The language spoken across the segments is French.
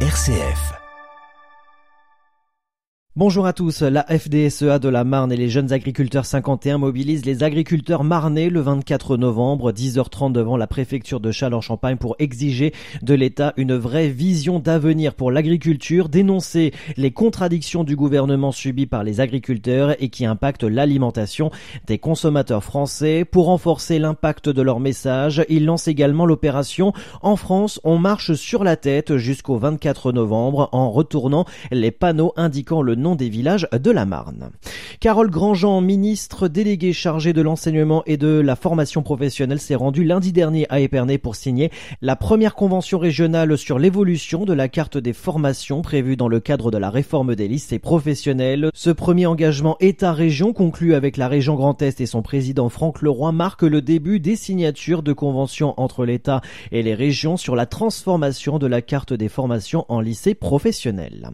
RCF. Bonjour à tous, la FDSEA de la Marne et les jeunes agriculteurs 51 mobilisent les agriculteurs marnais le 24 novembre, 10h30 devant la préfecture de Châlons-Champagne pour exiger de l'État une vraie vision d'avenir pour l'agriculture, dénoncer les contradictions du gouvernement subies par les agriculteurs et qui impactent l'alimentation des consommateurs français. Pour renforcer l'impact de leur message, ils lancent également l'opération En France, on marche sur la tête jusqu'au 24 novembre en retournant les panneaux indiquant le des villages de la Marne. Carole Grandjean, ministre déléguée chargée de l'enseignement et de la formation professionnelle, s'est rendue lundi dernier à Épernay pour signer la première convention régionale sur l'évolution de la carte des formations prévue dans le cadre de la réforme des lycées professionnels. Ce premier engagement État-région conclu avec la région Grand Est et son président Franck Leroy marque le début des signatures de conventions entre l'État et les régions sur la transformation de la carte des formations en lycée professionnel.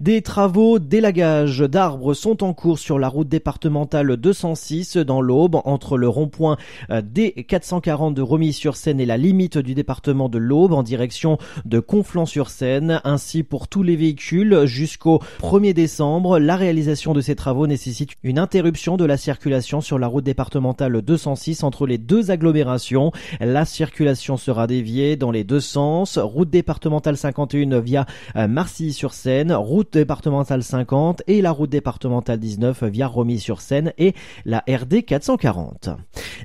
Des travaux d'arbres sont en cours sur la route départementale 206 dans l'Aube, entre le rond-point euh, D440 de Romilly-sur-Seine et la limite du département de l'Aube en direction de Conflans-sur-Seine. Ainsi pour tous les véhicules jusqu'au 1er décembre. La réalisation de ces travaux nécessite une interruption de la circulation sur la route départementale 206 entre les deux agglomérations. La circulation sera déviée dans les deux sens. Route départementale 51 via euh, Marcilly-sur-Seine, route départementale 50 et la route départementale 19 via Romilly-sur-Seine et la RD 440.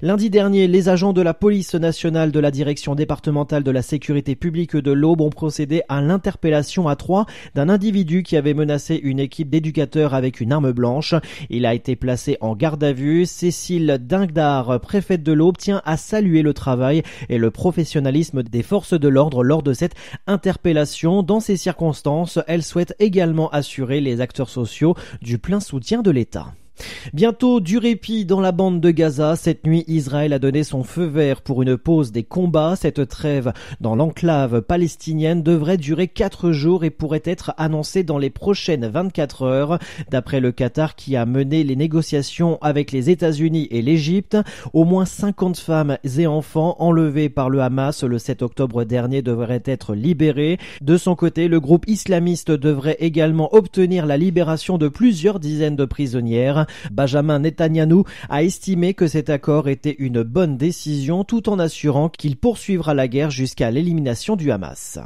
Lundi dernier, les agents de la police nationale de la direction départementale de la sécurité publique de l'Aube ont procédé à l'interpellation à trois d'un individu qui avait menacé une équipe d'éducateurs avec une arme blanche. Il a été placé en garde à vue. Cécile Dingdar, préfète de l'Aube, tient à saluer le travail et le professionnalisme des forces de l'ordre lors de cette interpellation. Dans ces circonstances, elle souhaite également assurer les acteurs sociaux du plein soutien de l'État. Bientôt du répit dans la bande de Gaza. Cette nuit, Israël a donné son feu vert pour une pause des combats. Cette trêve dans l'enclave palestinienne devrait durer quatre jours et pourrait être annoncée dans les prochaines 24 heures. D'après le Qatar qui a mené les négociations avec les États-Unis et l'Égypte, au moins 50 femmes et enfants enlevés par le Hamas le 7 octobre dernier devraient être libérés. De son côté, le groupe islamiste devrait également obtenir la libération de plusieurs dizaines de prisonnières. Benjamin Netanyahu a estimé que cet accord était une bonne décision tout en assurant qu'il poursuivra la guerre jusqu'à l'élimination du Hamas.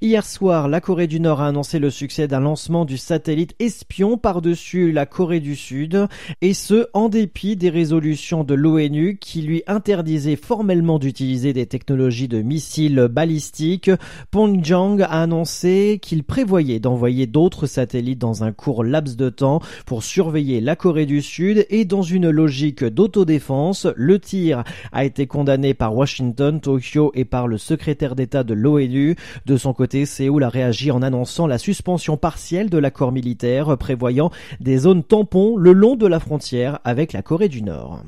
Hier soir, la Corée du Nord a annoncé le succès d'un lancement du satellite espion par-dessus la Corée du Sud, et ce, en dépit des résolutions de l'ONU qui lui interdisaient formellement d'utiliser des technologies de missiles balistiques. Pyongyang a annoncé qu'il prévoyait d'envoyer d'autres satellites dans un court laps de temps pour surveiller la Corée du Sud et dans une logique d'autodéfense, le tir a été condamné par Washington, Tokyo et par le secrétaire d'État de l'ONU. De son côté, Séoul a réagi en annonçant la suspension partielle de l'accord militaire prévoyant des zones tampons le long de la frontière avec la Corée du Nord.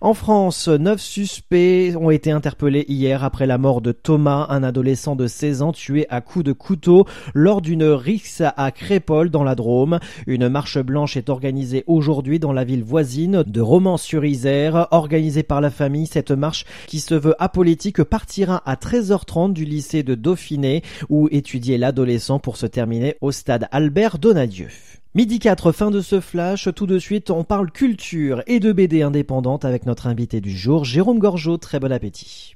En France, neuf suspects ont été interpellés hier après la mort de Thomas, un adolescent de 16 ans tué à coups de couteau lors d'une rixe à Crépole dans la Drôme. Une marche blanche est organisée aujourd'hui la ville voisine de Romans-sur-Isère. Organisée par la famille, cette marche qui se veut apolitique partira à 13h30 du lycée de Dauphiné où étudiait l'adolescent pour se terminer au stade Albert Donadieu. Midi 4, fin de ce flash. Tout de suite, on parle culture et de BD indépendante avec notre invité du jour, Jérôme Gorgeau. Très bon appétit.